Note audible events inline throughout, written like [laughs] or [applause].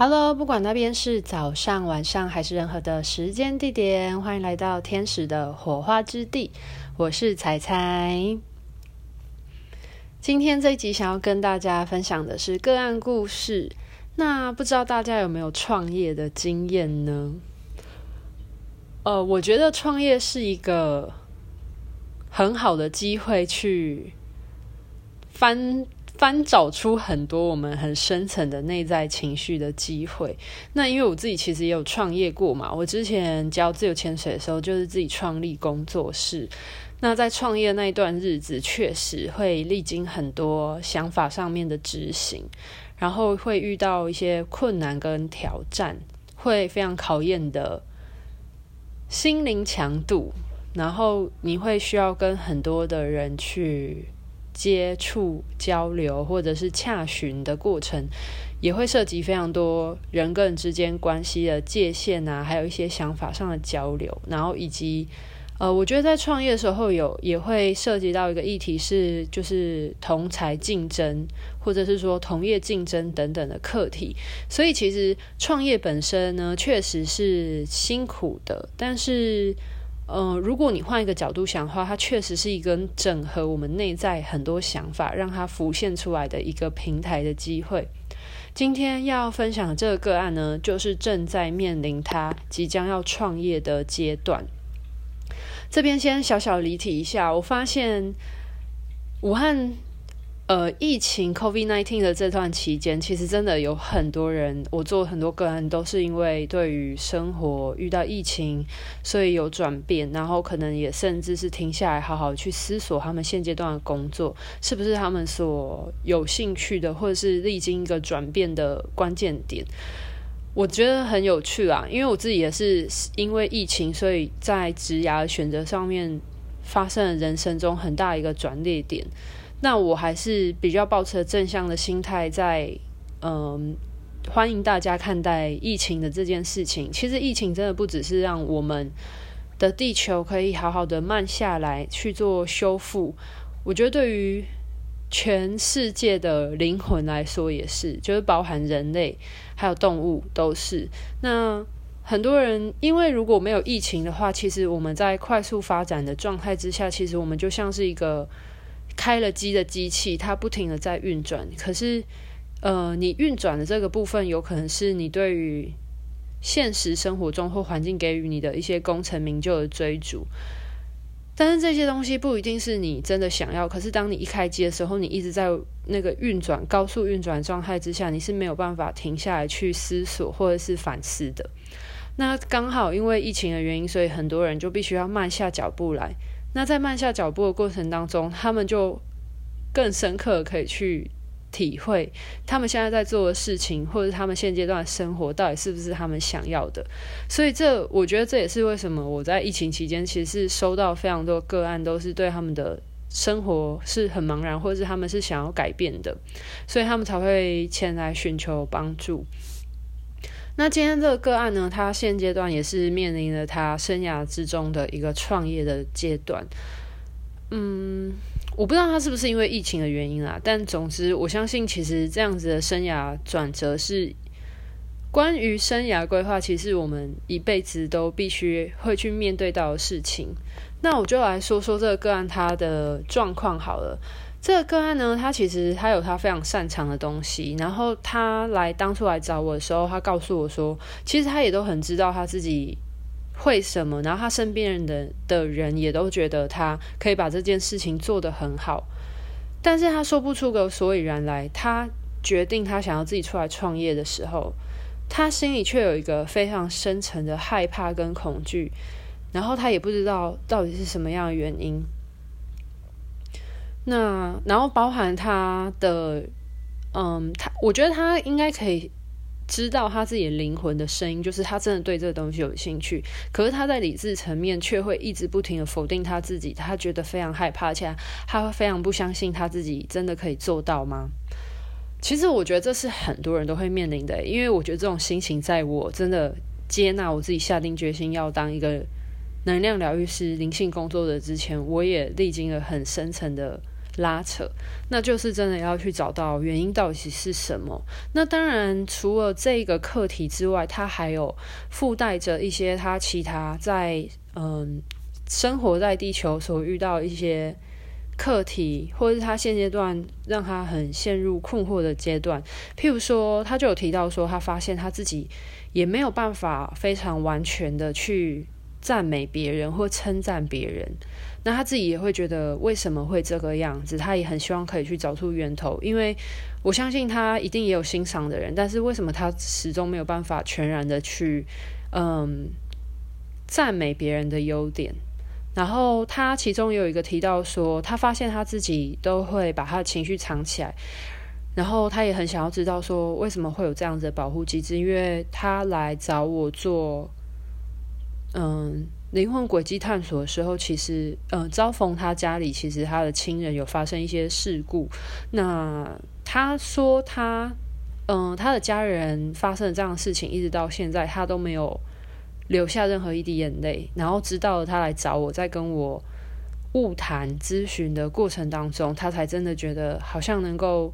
Hello，不管那边是早上、晚上还是任何的时间地点，欢迎来到天使的火花之地。我是彩彩。今天这一集想要跟大家分享的是个案故事。那不知道大家有没有创业的经验呢？呃，我觉得创业是一个很好的机会去翻。翻找出很多我们很深层的内在情绪的机会。那因为我自己其实也有创业过嘛，我之前教自由潜水的时候，就是自己创立工作室。那在创业那一段日子，确实会历经很多想法上面的执行，然后会遇到一些困难跟挑战，会非常考验的心灵强度，然后你会需要跟很多的人去。接触、交流或者是洽询的过程，也会涉及非常多人跟人之间关系的界限啊，还有一些想法上的交流，然后以及呃，我觉得在创业的时候有也会涉及到一个议题是，就是同才竞争，或者是说同业竞争等等的课题。所以其实创业本身呢，确实是辛苦的，但是。嗯、如果你换一个角度想的话，它确实是一个整合我们内在很多想法，让它浮现出来的一个平台的机会。今天要分享的这个个案呢，就是正在面临他即将要创业的阶段。这边先小小离题一下，我发现武汉。呃，疫情 COVID-19 的这段期间，其实真的有很多人，我做很多个案，都是因为对于生活遇到疫情，所以有转变，然后可能也甚至是停下来，好好去思索他们现阶段的工作是不是他们所有兴趣的，或者是历经一个转变的关键点。我觉得很有趣啊，因为我自己也是因为疫情，所以在职涯选择上面发生了人生中很大一个转捩点。那我还是比较抱持正向的心态，在嗯，欢迎大家看待疫情的这件事情。其实疫情真的不只是让我们的地球可以好好的慢下来去做修复，我觉得对于全世界的灵魂来说也是，就是包含人类还有动物都是。那很多人因为如果没有疫情的话，其实我们在快速发展的状态之下，其实我们就像是一个。开了机的机器，它不停的在运转。可是，呃，你运转的这个部分，有可能是你对于现实生活中或环境给予你的一些功成名就的追逐。但是这些东西不一定是你真的想要。可是当你一开机的时候，你一直在那个运转、高速运转状态之下，你是没有办法停下来去思索或者是反思的。那刚好因为疫情的原因，所以很多人就必须要慢下脚步来。那在慢下脚步的过程当中，他们就更深刻可以去体会他们现在在做的事情，或者他们现阶段的生活到底是不是他们想要的。所以这我觉得这也是为什么我在疫情期间其实是收到非常多个案，都是对他们的生活是很茫然，或者是他们是想要改变的，所以他们才会前来寻求帮助。那今天这个个案呢，他现阶段也是面临了他生涯之中的一个创业的阶段。嗯，我不知道他是不是因为疫情的原因啊，但总之我相信，其实这样子的生涯转折是关于生涯规划，其实我们一辈子都必须会去面对到的事情。那我就来说说这个个案他的状况好了。这个个案呢，他其实他有他非常擅长的东西。然后他来当初来找我的时候，他告诉我说，其实他也都很知道他自己会什么。然后他身边人的的人也都觉得他可以把这件事情做得很好。但是他说不出个所以然来。他决定他想要自己出来创业的时候，他心里却有一个非常深层的害怕跟恐惧。然后他也不知道到底是什么样的原因。那然后包含他的，嗯，他我觉得他应该可以知道他自己灵魂的声音，就是他真的对这个东西有兴趣。可是他在理智层面却会一直不停的否定他自己，他觉得非常害怕，而且他会非常不相信他自己真的可以做到吗？其实我觉得这是很多人都会面临的，因为我觉得这种心情，在我真的接纳我自己下定决心要当一个能量疗愈师、灵性工作者之前，我也历经了很深层的。拉扯，那就是真的要去找到原因到底是什么。那当然，除了这个课题之外，它还有附带着一些他其他在嗯生活在地球所遇到一些课题，或者是他现阶段让他很陷入困惑的阶段。譬如说，他就有提到说，他发现他自己也没有办法非常完全的去赞美别人或称赞别人。那他自己也会觉得为什么会这个样子？他也很希望可以去找出源头，因为我相信他一定也有欣赏的人，但是为什么他始终没有办法全然的去嗯赞美别人的优点？然后他其中有一个提到说，他发现他自己都会把他的情绪藏起来，然后他也很想要知道说为什么会有这样子的保护机制，因为他来找我做嗯。灵魂轨迹探索的时候，其实，呃，遭逢他家里，其实他的亲人有发生一些事故。那他说他，嗯、他的家人发生了这样的事情，一直到现在，他都没有流下任何一滴眼泪。然后直到他来找我，在跟我晤谈咨询的过程当中，他才真的觉得好像能够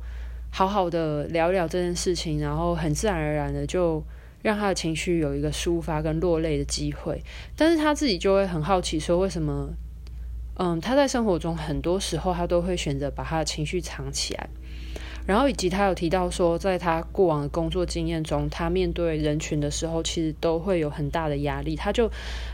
好好的聊聊这件事情，然后很自然而然的就。让他的情绪有一个抒发跟落泪的机会，但是他自己就会很好奇，说为什么，嗯，他在生活中很多时候他都会选择把他的情绪藏起来，然后以及他有提到说，在他过往的工作经验中，他面对人群的时候，其实都会有很大的压力。他就，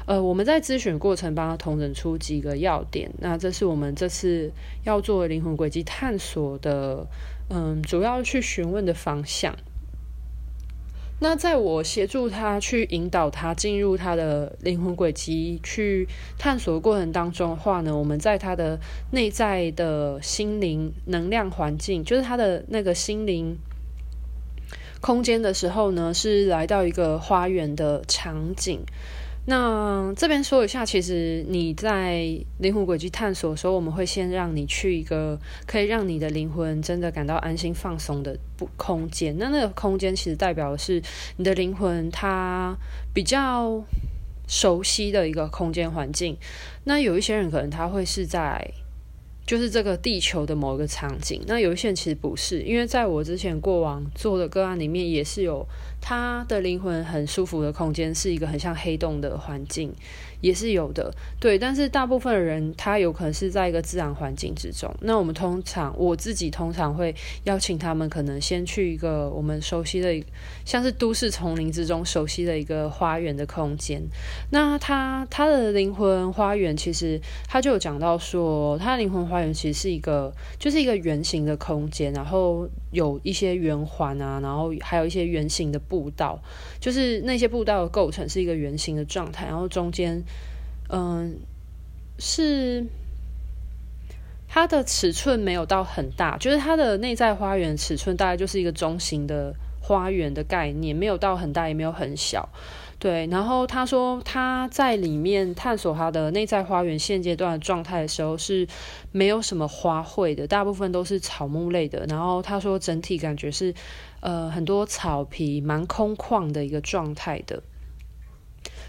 呃，我们在咨询过程帮他统整出几个要点，那这是我们这次要做灵魂轨迹探索的，嗯，主要去询问的方向。那在我协助他去引导他进入他的灵魂轨迹去探索过程当中的话呢，我们在他的内在的心灵能量环境，就是他的那个心灵空间的时候呢，是来到一个花园的场景。那这边说一下，其实你在灵魂轨迹探索的时候，我们会先让你去一个可以让你的灵魂真的感到安心放松的不空间。那那个空间其实代表的是你的灵魂它比较熟悉的一个空间环境。那有一些人可能他会是在。就是这个地球的某一个场景，那有一些人其实不是，因为在我之前过往做的个案里面，也是有他的灵魂很舒服的空间，是一个很像黑洞的环境。也是有的，对，但是大部分人他有可能是在一个自然环境之中。那我们通常我自己通常会邀请他们，可能先去一个我们熟悉的，像是都市丛林之中熟悉的一个花园的空间。那他他的灵魂花园其实他就有讲到说，他的灵魂花园其实是一个就是一个圆形的空间，然后有一些圆环啊，然后还有一些圆形的步道，就是那些步道的构成是一个圆形的状态，然后中间。嗯，是它的尺寸没有到很大，就是它的内在花园尺寸大概就是一个中型的花园的概念，没有到很大，也没有很小。对，然后他说他在里面探索他的内在花园现阶段的状态的时候是没有什么花卉的，大部分都是草木类的。然后他说整体感觉是呃很多草皮，蛮空旷的一个状态的。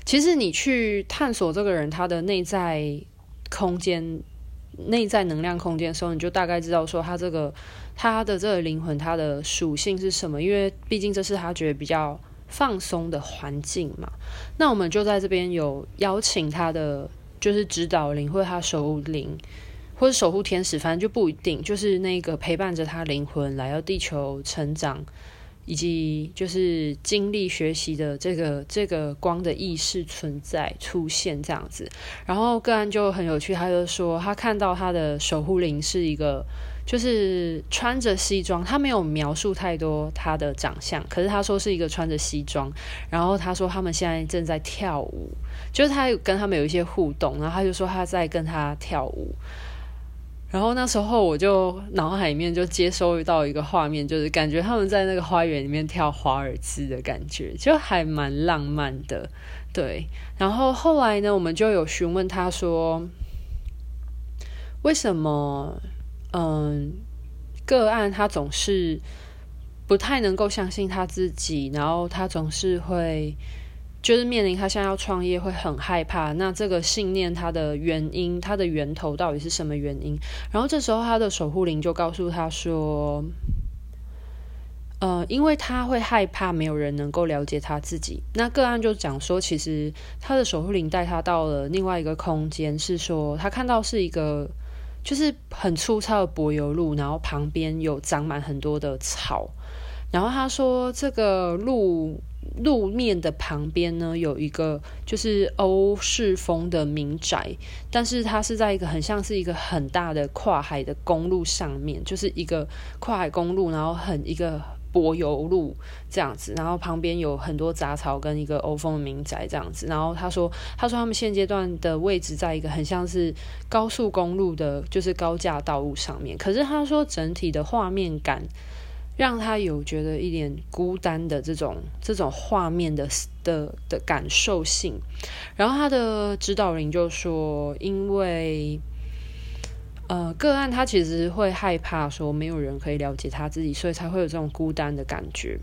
其实你去探索这个人他的内在空间、内在能量空间的时候，你就大概知道说他这个他的这个灵魂他的属性是什么。因为毕竟这是他觉得比较放松的环境嘛。那我们就在这边有邀请他的就是指导灵或者他守护灵或者守护天使，反正就不一定，就是那个陪伴着他灵魂来到地球成长。以及就是经历学习的这个这个光的意识存在出现这样子，然后个案就很有趣，他就说他看到他的守护灵是一个，就是穿着西装，他没有描述太多他的长相，可是他说是一个穿着西装，然后他说他们现在正在跳舞，就是他跟他们有一些互动，然后他就说他在跟他跳舞。然后那时候我就脑海里面就接收到一个画面，就是感觉他们在那个花园里面跳华尔兹的感觉，就还蛮浪漫的，对。然后后来呢，我们就有询问他说，为什么嗯个案他总是不太能够相信他自己，然后他总是会就是面临他现在要创业会很害怕。那这个信念它的原因，它的源头到底是什么原因？然后这时候他的守护灵就告诉他说。呃，因为他会害怕没有人能够了解他自己。那个案就讲说，其实他的守护灵带他到了另外一个空间，是说他看到是一个就是很粗糙的柏油路，然后旁边有长满很多的草。然后他说，这个路路面的旁边呢，有一个就是欧式风的民宅，但是它是在一个很像是一个很大的跨海的公路上面，就是一个跨海公路，然后很一个。柏油路这样子，然后旁边有很多杂草跟一个 [laughs] 欧风的民宅这样子。然后他说，他说他们现阶段的位置在一个很像是高速公路的，就是高架道路上面。可是他说整体的画面感让他有觉得一点孤单的这种这种画面的的的感受性。然后他的指导灵就说，因为。呃，个案他其实会害怕说没有人可以了解他自己，所以才会有这种孤单的感觉。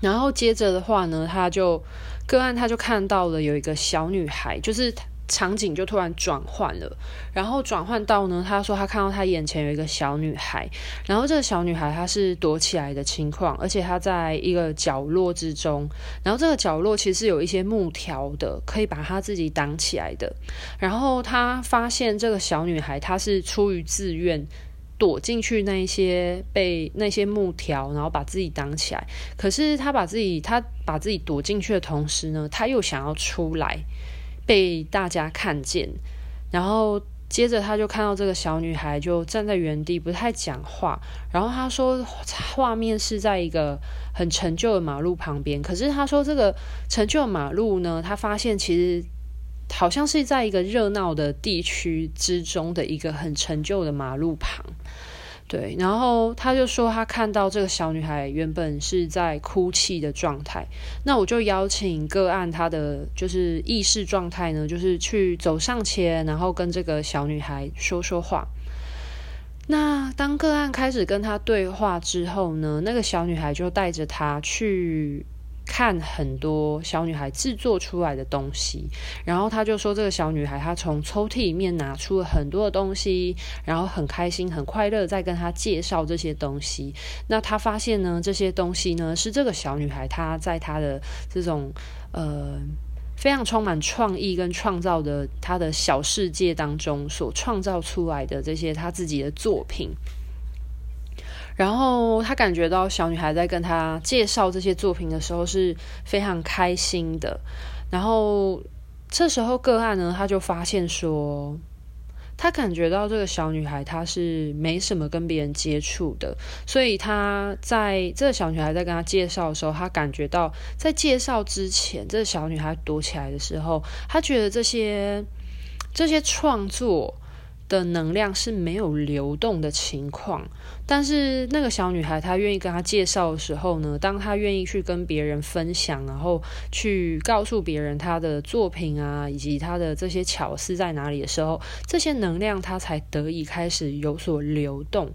然后接着的话呢，他就个案他就看到了有一个小女孩，就是。场景就突然转换了，然后转换到呢，他说他看到他眼前有一个小女孩，然后这个小女孩她是躲起来的情况，而且她在一个角落之中，然后这个角落其实有一些木条的，可以把她自己挡起来的。然后他发现这个小女孩她是出于自愿躲进去那一些被那些木条，然后把自己挡起来。可是她把自己她把自己躲进去的同时呢，她又想要出来。被大家看见，然后接着他就看到这个小女孩就站在原地不太讲话，然后他说画面是在一个很陈旧的马路旁边，可是他说这个陈旧的马路呢，他发现其实好像是在一个热闹的地区之中的一个很陈旧的马路旁。对，然后他就说他看到这个小女孩原本是在哭泣的状态，那我就邀请个案他的就是意识状态呢，就是去走上前，然后跟这个小女孩说说话。那当个案开始跟他对话之后呢，那个小女孩就带着他去。看很多小女孩制作出来的东西，然后他就说，这个小女孩她从抽屉里面拿出了很多的东西，然后很开心、很快乐，在跟她介绍这些东西。那他发现呢，这些东西呢是这个小女孩她在她的这种呃非常充满创意跟创造的她的小世界当中所创造出来的这些她自己的作品。然后他感觉到小女孩在跟他介绍这些作品的时候是非常开心的。然后这时候个案呢，他就发现说，他感觉到这个小女孩她是没什么跟别人接触的，所以他在这个小女孩在跟他介绍的时候，他感觉到在介绍之前，这个小女孩躲起来的时候，他觉得这些这些创作。的能量是没有流动的情况，但是那个小女孩她愿意跟她介绍的时候呢，当她愿意去跟别人分享，然后去告诉别人她的作品啊，以及她的这些巧思在哪里的时候，这些能量她才得以开始有所流动。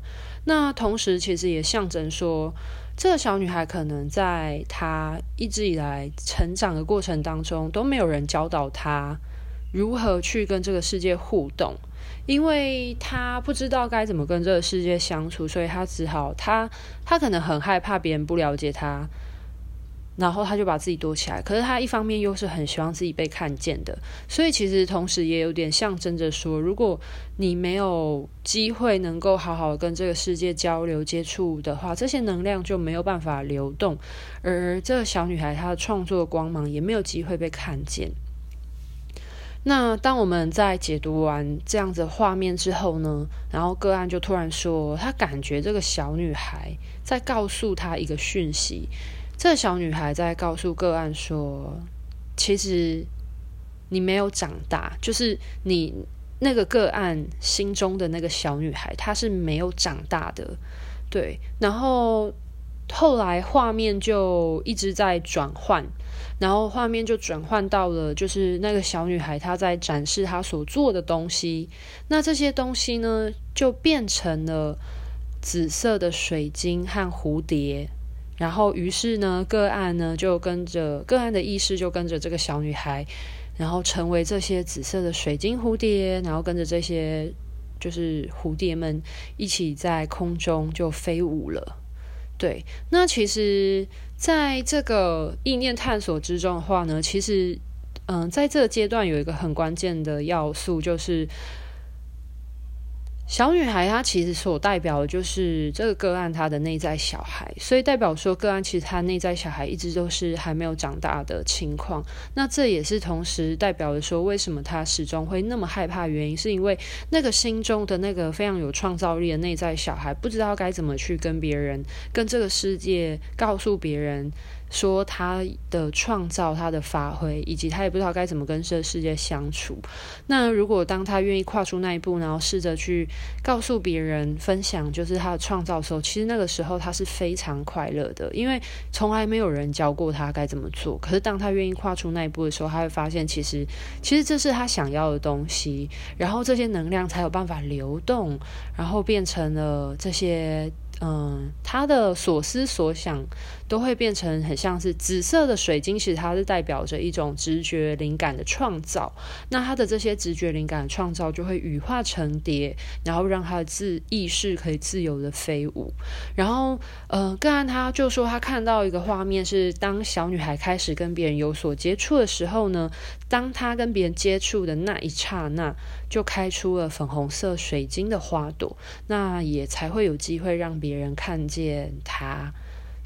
那同时，其实也象征说，这个小女孩可能在她一直以来成长的过程当中，都没有人教导她如何去跟这个世界互动。因为他不知道该怎么跟这个世界相处，所以他只好他他可能很害怕别人不了解他，然后他就把自己躲起来。可是他一方面又是很希望自己被看见的，所以其实同时也有点象征着说，如果你没有机会能够好好跟这个世界交流接触的话，这些能量就没有办法流动，而这个小女孩她的创作光芒也没有机会被看见。那当我们在解读完这样子画面之后呢，然后个案就突然说，他感觉这个小女孩在告诉他一个讯息。这小女孩在告诉个案说，其实你没有长大，就是你那个个案心中的那个小女孩，她是没有长大的。对，然后后来画面就一直在转换。然后画面就转换到了，就是那个小女孩她在展示她所做的东西。那这些东西呢，就变成了紫色的水晶和蝴蝶，然后于是呢，个案呢就跟着个案的意识就跟着这个小女孩，然后成为这些紫色的水晶蝴蝶，然后跟着这些就是蝴蝶们一起在空中就飞舞了。对，那其实在这个意念探索之中的话呢，其实嗯，在这个阶段有一个很关键的要素就是。小女孩她其实所代表的就是这个个案她的内在小孩，所以代表说个案其实她内在小孩一直都是还没有长大的情况。那这也是同时代表的说，为什么她始终会那么害怕？原因是因为那个心中的那个非常有创造力的内在小孩，不知道该怎么去跟别人、跟这个世界告诉别人。说他的创造，他的发挥，以及他也不知道该怎么跟这个世界相处。那如果当他愿意跨出那一步，然后试着去告诉别人、分享，就是他的创造的时候，其实那个时候他是非常快乐的，因为从来没有人教过他该怎么做。可是当他愿意跨出那一步的时候，他会发现，其实其实这是他想要的东西，然后这些能量才有办法流动，然后变成了这些。嗯，他的所思所想都会变成很像是紫色的水晶，其实它是代表着一种直觉灵感的创造。那他的这些直觉灵感的创造就会羽化成蝶，然后让他的自意识可以自由的飞舞。然后，呃，个案他就说他看到一个画面是，当小女孩开始跟别人有所接触的时候呢，当她跟别人接触的那一刹那，就开出了粉红色水晶的花朵，那也才会有机会让别别人看见她。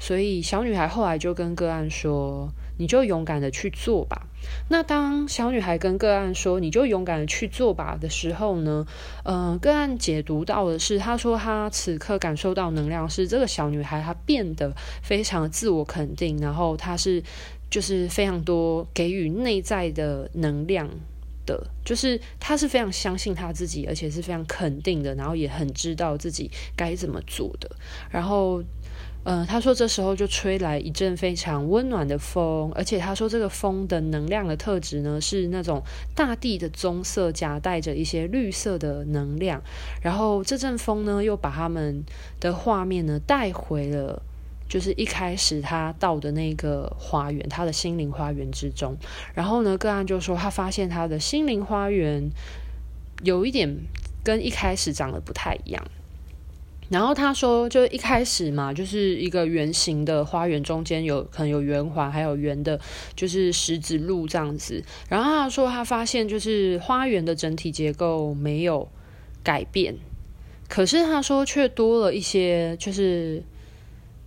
所以小女孩后来就跟个案说：“你就勇敢的去做吧。”那当小女孩跟个案说：“你就勇敢的去做吧”的时候呢，呃，个案解读到的是，她说她此刻感受到能量是这个小女孩她变得非常自我肯定，然后她是就是非常多给予内在的能量。的，就是他是非常相信他自己，而且是非常肯定的，然后也很知道自己该怎么做的。然后，呃，他说这时候就吹来一阵非常温暖的风，而且他说这个风的能量的特质呢，是那种大地的棕色夹带着一些绿色的能量。然后这阵风呢，又把他们的画面呢带回了。就是一开始他到的那个花园，他的心灵花园之中，然后呢，个案就说他发现他的心灵花园有一点跟一开始长得不太一样。然后他说，就一开始嘛，就是一个圆形的花园，中间有可能有圆环，还有圆的，就是石子路这样子。然后他说他发现，就是花园的整体结构没有改变，可是他说却多了一些，就是。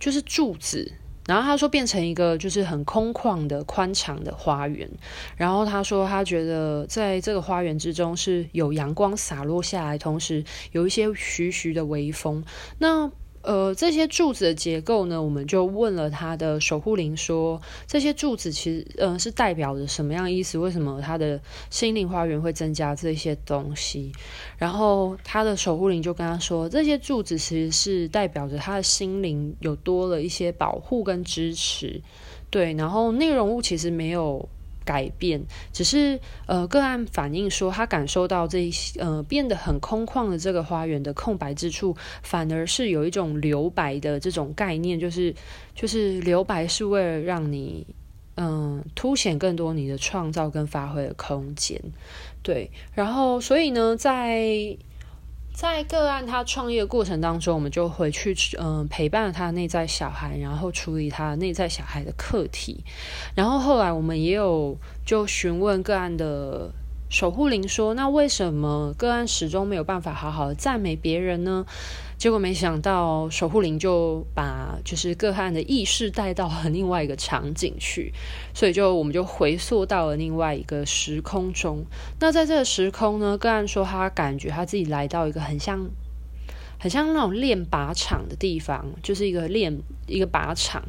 就是柱子，然后他说变成一个就是很空旷的宽敞的花园，然后他说他觉得在这个花园之中是有阳光洒落下来，同时有一些徐徐的微风。那呃，这些柱子的结构呢，我们就问了他的守护灵说，这些柱子其实呃是代表着什么样意思？为什么他的心灵花园会增加这些东西？然后他的守护灵就跟他说，这些柱子其实是代表着他的心灵有多了一些保护跟支持。对，然后内容物其实没有。改变，只是呃个案反映说，他感受到这一些呃变得很空旷的这个花园的空白之处，反而是有一种留白的这种概念，就是就是留白是为了让你嗯、凸显更多你的创造跟发挥的空间，对，然后所以呢，在。在个案他创业的过程当中，我们就回去嗯、陪伴他内在小孩，然后处理他内在小孩的课题。然后后来我们也有就询问个案的守护灵说：“那为什么个案始终没有办法好好的赞美别人呢？”结果没想到守护灵就把就是个案的意识带到了另外一个场景去，所以就我们就回溯到了另外一个时空中。那在这个时空呢，个案说他感觉他自己来到一个很像很像那种练靶场的地方，就是一个练一个靶场。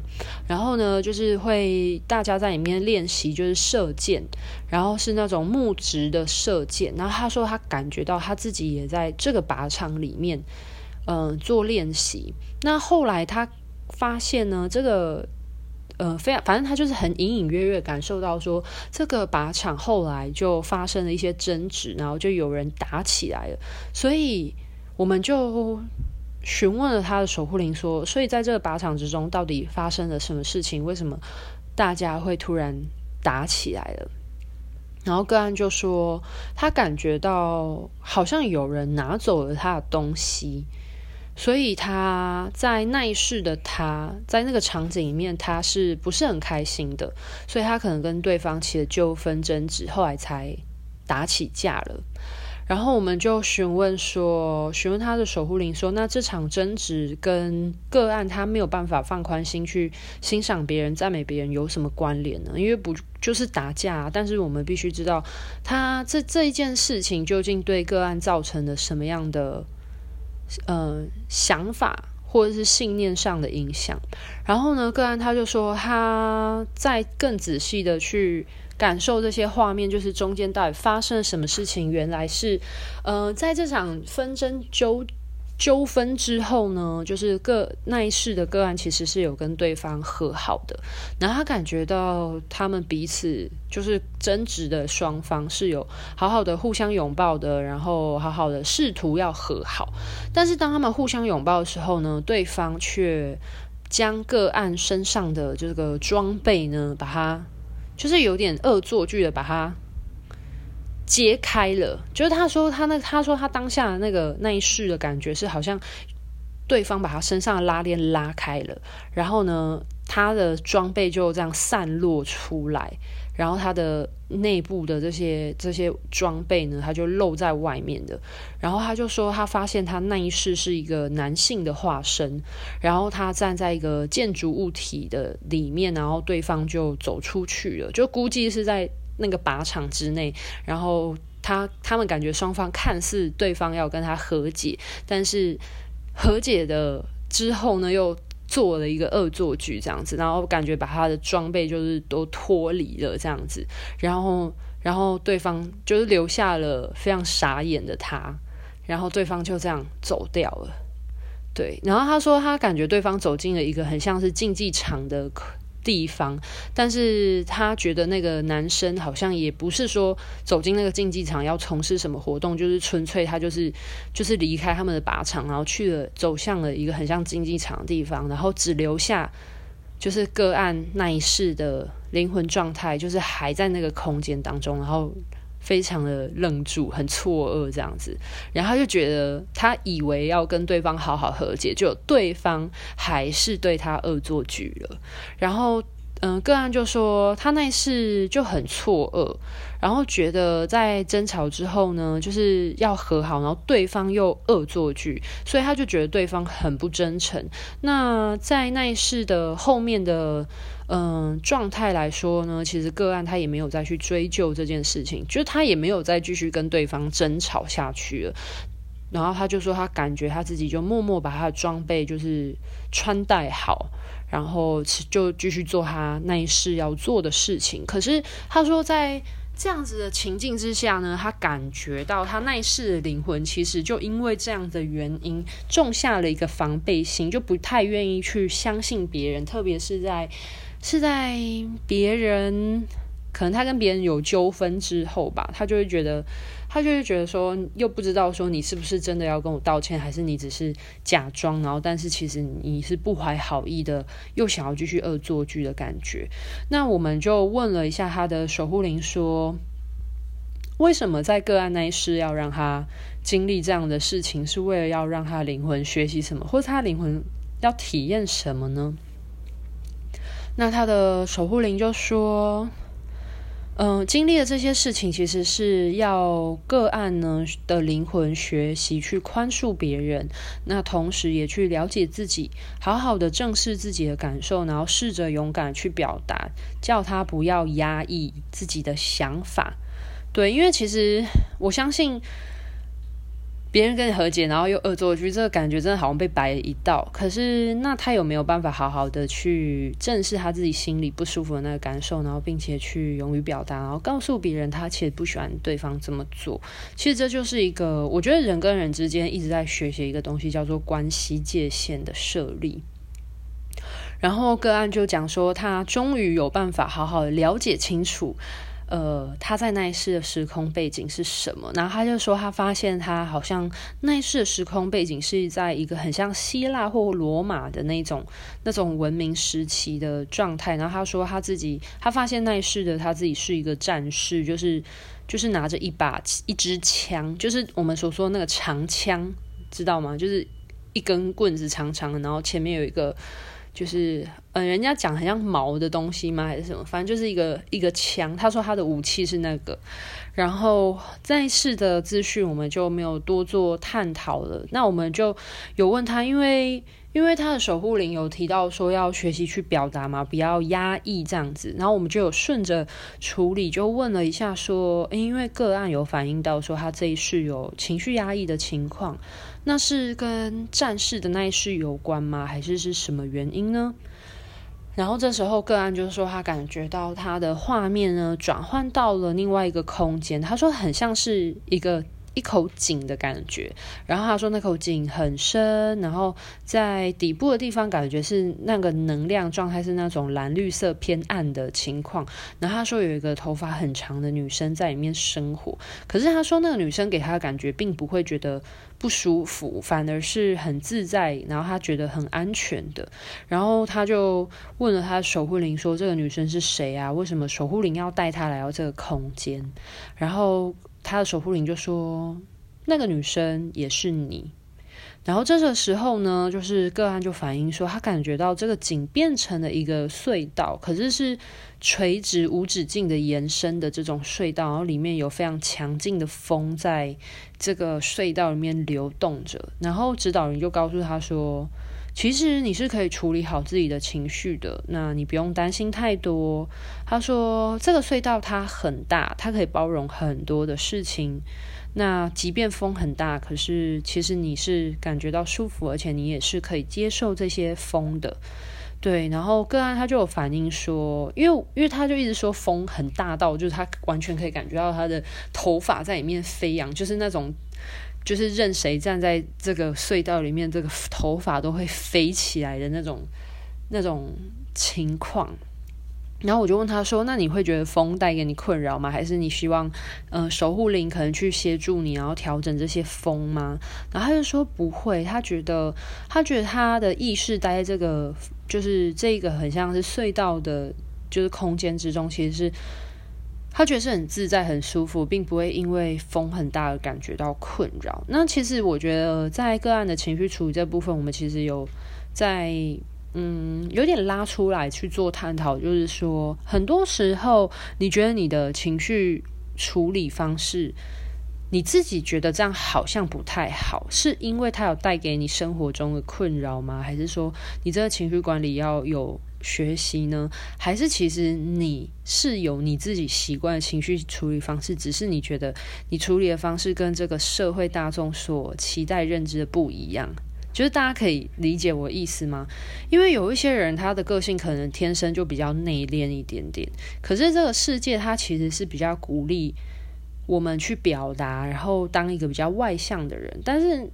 然后呢，就是会大家在里面练习，就是射箭，然后是那种木质的射箭。然后他说他感觉到他自己也在这个靶场里面。嗯、做练习。那后来他发现呢，这个呃，非常反正他就是很隐隐约约感受到说，这个靶场后来就发生了一些争执，然后就有人打起来了。所以我们就询问了他的守护灵说：“所以在这个靶场之中，到底发生了什么事情？为什么大家会突然打起来了？”然后个案就说：“他感觉到好像有人拿走了他的东西，所以他在那一世的他在那个场景里面，他是不是很开心的？所以他可能跟对方起了纠纷争执，后来才打起架了。”然后我们就询问说，询问他的守护灵说，那这场争执跟个案他没有办法放宽心去欣赏别人、赞美别人有什么关联呢？因为不就是打架，但是我们必须知道他这这一件事情究竟对个案造成了什么样的呃想法或者是信念上的影响。然后呢，个案他就说他在更仔细的去。感受这些画面，就是中间到底发生了什么事情？原来是，呃，在这场纷争纠纠纷之后呢，就是个那一世的个案其实是有跟对方和好的，然后他感觉到他们彼此就是争执的双方是有好好的互相拥抱的，然后好好的试图要和好，但是当他们互相拥抱的时候呢，对方却将个案身上的这个装备呢，把它。就是有点恶作剧的把它揭开了，就是他说他那他说他当下那个那一世的感觉是好像对方把他身上的拉链拉开了，然后呢，他的装备就这样散落出来。然后他的内部的这些这些装备呢，他就露在外面的。然后他就说，他发现他那一世是一个男性的化身，然后他站在一个建筑物体的里面，然后对方就走出去了，就估计是在那个靶场之内。然后他他们感觉双方看似对方要跟他和解，但是和解的之后呢，又。做了一个恶作剧这样子，然后感觉把他的装备就是都脱离了这样子，然后然后对方就是留下了非常傻眼的他，然后对方就这样走掉了。对，然后他说他感觉对方走进了一个很像是竞技场的。地方，但是他觉得那个男生好像也不是说走进那个竞技场要从事什么活动，就是纯粹他就是就是离开他们的靶场，然后去了走向了一个很像竞技场的地方，然后只留下就是个案那一世的灵魂状态，就是还在那个空间当中，然后非常的愣住，很错愕这样子，然后就觉得他以为要跟对方好好和解，就对方还是对他恶作剧了，然后。嗯，个案就说他那一次就很错愕，然后觉得在争吵之后呢，就是要和好，然后对方又恶作剧，所以他就觉得对方很不真诚。那在那一世的后面的嗯状态来说呢，其实个案他也没有再去追究这件事情，就是他也没有再继续跟对方争吵下去了。然后他就说他感觉他自己就默默把他的装备就是穿戴好。然后就继续做他那一世要做的事情。可是他说，在这样子的情境之下呢，他感觉到他那一世的灵魂其实就因为这样的原因，种下了一个防备心，就不太愿意去相信别人，特别是在是在别人可能他跟别人有纠纷之后吧，他就会觉得。他就会觉得说，又不知道说你是不是真的要跟我道歉，还是你只是假装，然后但是其实你是不怀好意的，又想要继续恶作剧的感觉。那我们就问了一下他的守护灵，说为什么在个案那一世要让他经历这样的事情，是为了要让他灵魂学习什么，或者他灵魂要体验什么呢？那他的守护灵就说。嗯、经历了这些事情，其实是要个案呢的灵魂学习去宽恕别人，那同时也去了解自己，好好的正视自己的感受，然后试着勇敢去表达，叫他不要压抑自己的想法。对，因为其实我相信。别人跟你和解，然后又恶作剧，这个感觉真的好像被摆了一道。可是，那他有没有办法好好的去正视他自己心里不舒服的那个感受，然后并且去勇于表达，然后告诉别人他其实不喜欢对方这么做？其实这就是一个，我觉得人跟人之间一直在学习一个东西，叫做关系界限的设立。然后个案就讲说，他终于有办法好好的了解清楚。呃，他在那一世的时空背景是什么？然后他就说，他发现他好像那一世的时空背景是在一个很像希腊或罗马的那种那种文明时期的状态。然后他说他自己，他发现那一世的他自己是一个战士，就是就是拿着一把一支枪，就是我们所说那个长枪，知道吗？就是一根棍子长长的，然后前面有一个。就是，嗯，人家讲很像矛的东西吗？还是什么？反正就是一个一个枪。他说他的武器是那个。然后在世的资讯我们就没有多做探讨了。那我们就有问他，因为因为他的守护灵有提到说要学习去表达嘛，不要压抑这样子。然后我们就有顺着处理，就问了一下说，因为个案有反映到说他这一世有情绪压抑的情况。那是跟战士的那一世有关吗？还是是什么原因呢？然后这时候个案就是说，他感觉到他的画面呢转换到了另外一个空间。他说很像是一个。一口井的感觉，然后他说那口井很深，然后在底部的地方感觉是那个能量状态是那种蓝绿色偏暗的情况。然后他说有一个头发很长的女生在里面生活，可是他说那个女生给他的感觉并不会觉得不舒服，反而是很自在，然后他觉得很安全的。然后他就问了他守护灵说：“这个女生是谁啊？为什么守护灵要带他来到这个空间？”然后。他的守护灵就说：“那个女生也是你。”然后这个时候呢，就是个案就反映说，他感觉到这个井变成了一个隧道，可是是垂直无止境的延伸的这种隧道，然后里面有非常强劲的风在这个隧道里面流动着。然后指导人就告诉他说。其实你是可以处理好自己的情绪的，那你不用担心太多。他说，这个隧道它很大，它可以包容很多的事情。那即便风很大，可是其实你是感觉到舒服，而且你也是可以接受这些风的。对，然后个案他就有反映说，因为因为他就一直说风很大到，就是他完全可以感觉到他的头发在里面飞扬，就是那种。就是任谁站在这个隧道里面，这个头发都会飞起来的那种那种情况。然后我就问他说：“那你会觉得风带给你困扰吗？还是你希望，呃，守护灵可能去协助你，然后调整这些风吗？”然后他就说不会，他觉得他觉得他的意识待在这个就是这个很像是隧道的，就是空间之中，其实是。他觉得是很自在、很舒服，并不会因为风很大而感觉到困扰。那其实我觉得，在个案的情绪处理这部分，我们其实有在嗯有点拉出来去做探讨，就是说，很多时候你觉得你的情绪处理方式，你自己觉得这样好像不太好，是因为它有带给你生活中的困扰吗？还是说你这个情绪管理要有？学习呢？还是其实你是有你自己习惯的情绪处理方式，只是你觉得你处理的方式跟这个社会大众所期待认知的不一样？就是大家可以理解我意思吗？因为有一些人他的个性可能天生就比较内敛一点点，可是这个世界它其实是比较鼓励我们去表达，然后当一个比较外向的人，但是。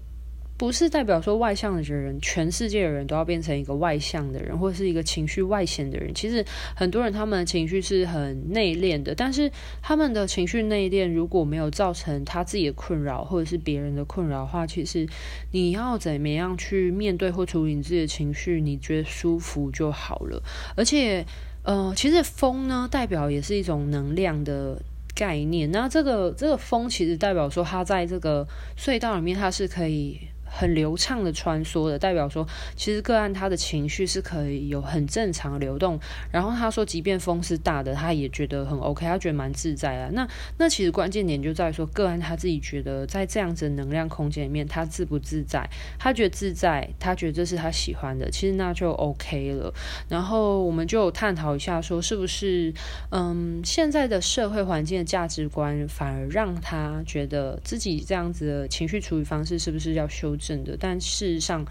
不是代表说外向的人，全世界的人都要变成一个外向的人，或者是一个情绪外显的人。其实很多人他们的情绪是很内敛的，但是他们的情绪内敛如果没有造成他自己的困扰，或者是别人的困扰的话，其实你要怎么样去面对或处理你自己的情绪，你觉得舒服就好了。而且，呃，其实风呢，代表也是一种能量的概念。那这个这个风其实代表说，它在这个隧道里面，它是可以。很流畅的穿梭的，代表说，其实个案他的情绪是可以有很正常流动。然后他说，即便风是大的，他也觉得很 OK，他觉得蛮自在啊。那那其实关键点就在于说，个案他自己觉得在这样子的能量空间里面，他自不自在？他觉得自在，他觉得这是他喜欢的，其实那就 OK 了。然后我们就探讨一下，说是不是嗯，现在的社会环境的价值观反而让他觉得自己这样子的情绪处理方式是不是要修正的，但事实上，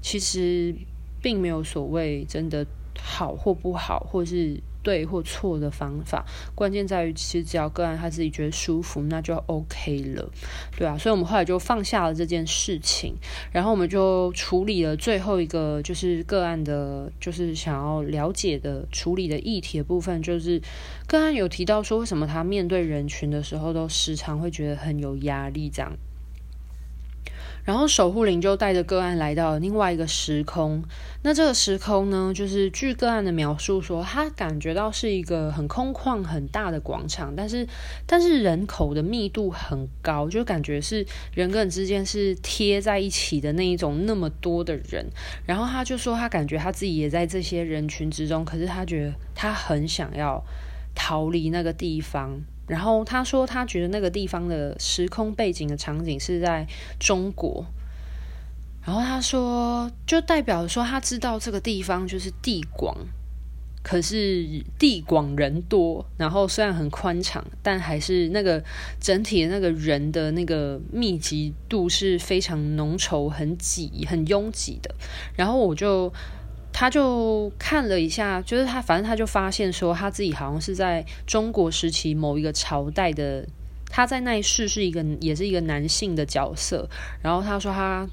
其实并没有所谓真的好或不好，或是对或错的方法，关键在于其实只要个案他自己觉得舒服，那就 OK 了，对啊，所以我们后来就放下了这件事情，然后我们就处理了最后一个就是个案的，就是想要了解的处理的议题的部分，就是个案有提到说，为什么他面对人群的时候都时常会觉得很有压力，这样。然后守护灵就带着个案来到另外一个时空。那这个时空呢，就是据个案的描述说，他感觉到是一个很空旷、很大的广场，但是但是人口的密度很高，就感觉是人跟人之间是贴在一起的那一种，那么多的人。然后他就说，他感觉他自己也在这些人群之中，可是他觉得他很想要逃离那个地方。然后他说，他觉得那个地方的时空背景的场景是在中国。然后他说，就代表说他知道这个地方就是地广，可是地广人多。然后虽然很宽敞，但还是那个整体的那个人的那个密集度是非常浓稠、很挤、很拥挤的。然后我就。他就看了一下，就是他，反正他就发现说，他自己好像是在中国时期某一个朝代的，他在那一世是一个，也是一个男性的角色。然后他说他，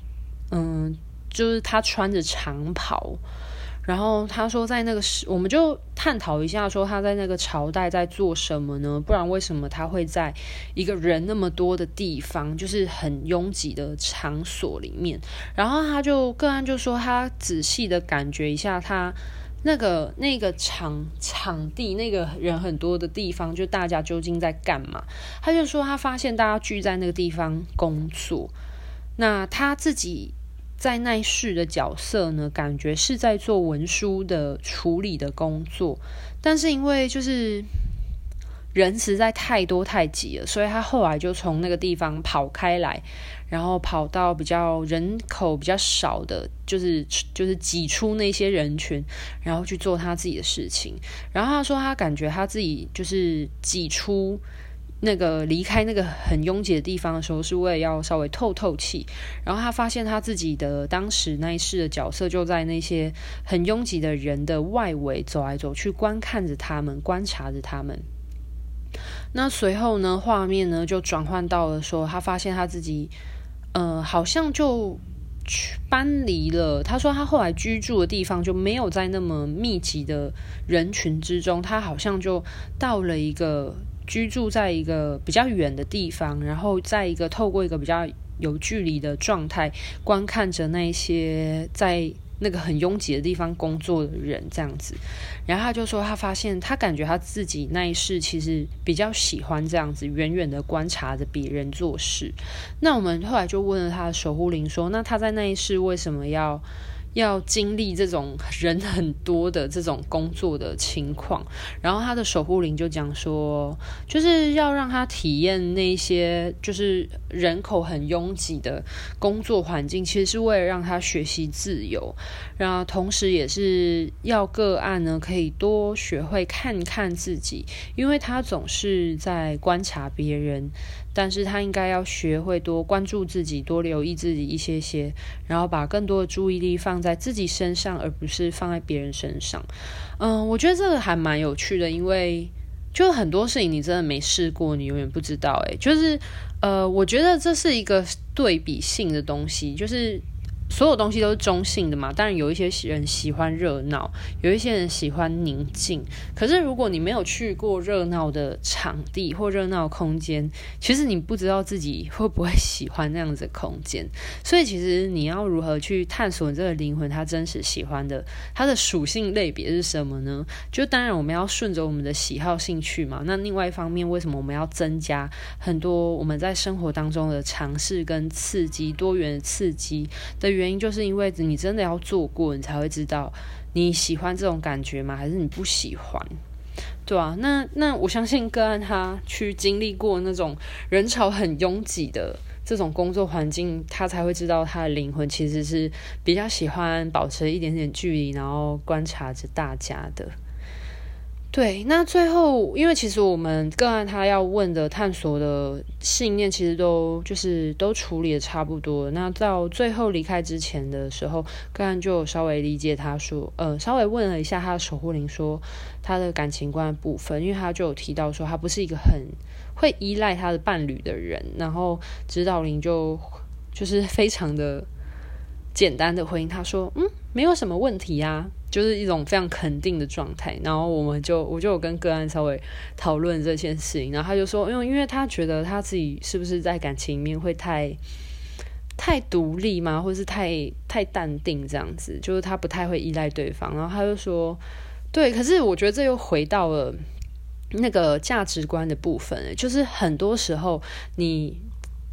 嗯，就是他穿着长袍。然后他说，在那个时，我们就探讨一下，说他在那个朝代在做什么呢？不然为什么他会在一个人那么多的地方，就是很拥挤的场所里面？然后他就个案就说，他仔细的感觉一下，他那个那个场场地，那个人很多的地方，就大家究竟在干嘛？他就说，他发现大家聚在那个地方工作，那他自己。在那世的角色呢，感觉是在做文书的处理的工作，但是因为就是人实在太多太挤了，所以他后来就从那个地方跑开来，然后跑到比较人口比较少的，就是就是挤出那些人群，然后去做他自己的事情。然后他说，他感觉他自己就是挤出。那个离开那个很拥挤的地方的时候，是为了要稍微透透气。然后他发现他自己的当时那一世的角色就在那些很拥挤的人的外围走来走去，观看着他们，观察着他们。那随后呢，画面呢就转换到了说，他发现他自己，呃，好像就去搬离了。他说他后来居住的地方就没有在那么密集的人群之中，他好像就到了一个。居住在一个比较远的地方，然后在一个透过一个比较有距离的状态观看着那些在那个很拥挤的地方工作的人，这样子。然后他就说，他发现他感觉他自己那一世其实比较喜欢这样子远远的观察着别人做事。那我们后来就问了他的守护灵说，那他在那一世为什么要？要经历这种人很多的这种工作的情况，然后他的守护灵就讲说，就是要让他体验那些就是人口很拥挤的工作环境，其实是为了让他学习自由，然后同时也是要个案呢可以多学会看看自己，因为他总是在观察别人。但是他应该要学会多关注自己，多留意自己一些些，然后把更多的注意力放在自己身上，而不是放在别人身上。嗯，我觉得这个还蛮有趣的，因为就很多事情你真的没试过，你永远不知道。诶，就是呃，我觉得这是一个对比性的东西，就是。所有东西都是中性的嘛，当然有一些人喜欢热闹，有一些人喜欢宁静。可是如果你没有去过热闹的场地或热闹空间，其实你不知道自己会不会喜欢那样子的空间。所以其实你要如何去探索你这个灵魂它真实喜欢的，它的属性类别是什么呢？就当然我们要顺着我们的喜好兴趣嘛。那另外一方面，为什么我们要增加很多我们在生活当中的尝试跟刺激，多元刺激的原因就是因为你真的要做过，你才会知道你喜欢这种感觉吗？还是你不喜欢？对啊，那那我相信个案他去经历过那种人潮很拥挤的这种工作环境，他才会知道他的灵魂其实是比较喜欢保持一点点距离，然后观察着大家的。对，那最后，因为其实我们个案他要问的探索的信念，其实都就是都处理的差不多。那到最后离开之前的时候，个案就稍微理解他说，呃，稍微问了一下他的守护灵，说他的感情观部分，因为他就有提到说他不是一个很会依赖他的伴侣的人，然后指导灵就就是非常的简单的回应他说，嗯，没有什么问题呀。就是一种非常肯定的状态，然后我们就我就有跟个案稍微讨论这件事情，然后他就说，因为因为他觉得他自己是不是在感情里面会太太独立吗，或是太太淡定这样子，就是他不太会依赖对方，然后他就说，对，可是我觉得这又回到了那个价值观的部分，就是很多时候你。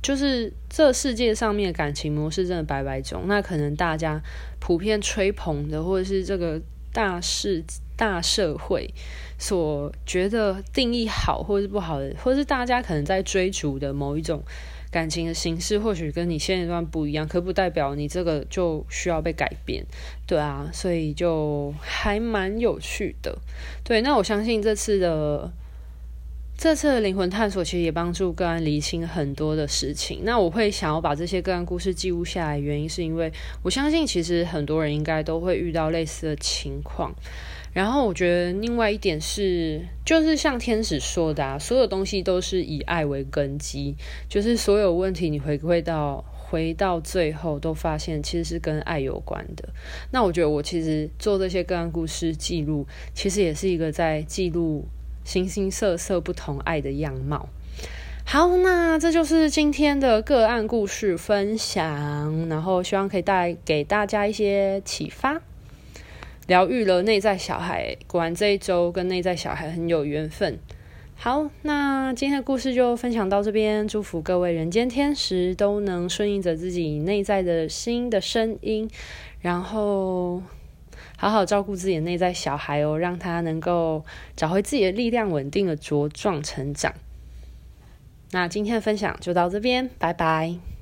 就是这世界上面的感情模式真的百百种，那可能大家普遍吹捧的，或者是这个大世大社会所觉得定义好或是不好的，或是大家可能在追逐的某一种感情的形式，或许跟你现阶段不一样，可不代表你这个就需要被改变，对啊，所以就还蛮有趣的。对，那我相信这次的。这次的灵魂探索其实也帮助个案厘清很多的事情。那我会想要把这些个案故事记录下来，原因是因为我相信其实很多人应该都会遇到类似的情况。然后我觉得另外一点是，就是像天使说的啊，所有东西都是以爱为根基，就是所有问题你回归到回到最后都发现其实是跟爱有关的。那我觉得我其实做这些个案故事记录，其实也是一个在记录。形形色色不同爱的样貌。好，那这就是今天的个案故事分享，然后希望可以带给大家一些启发，疗愈了内在小孩。果然这一周跟内在小孩很有缘分。好，那今天的故事就分享到这边，祝福各位人间天使都能顺应着自己内在的心的声音，然后。好好照顾自己的内在小孩哦，让他能够找回自己的力量，稳定的茁壮成长。那今天的分享就到这边，拜拜。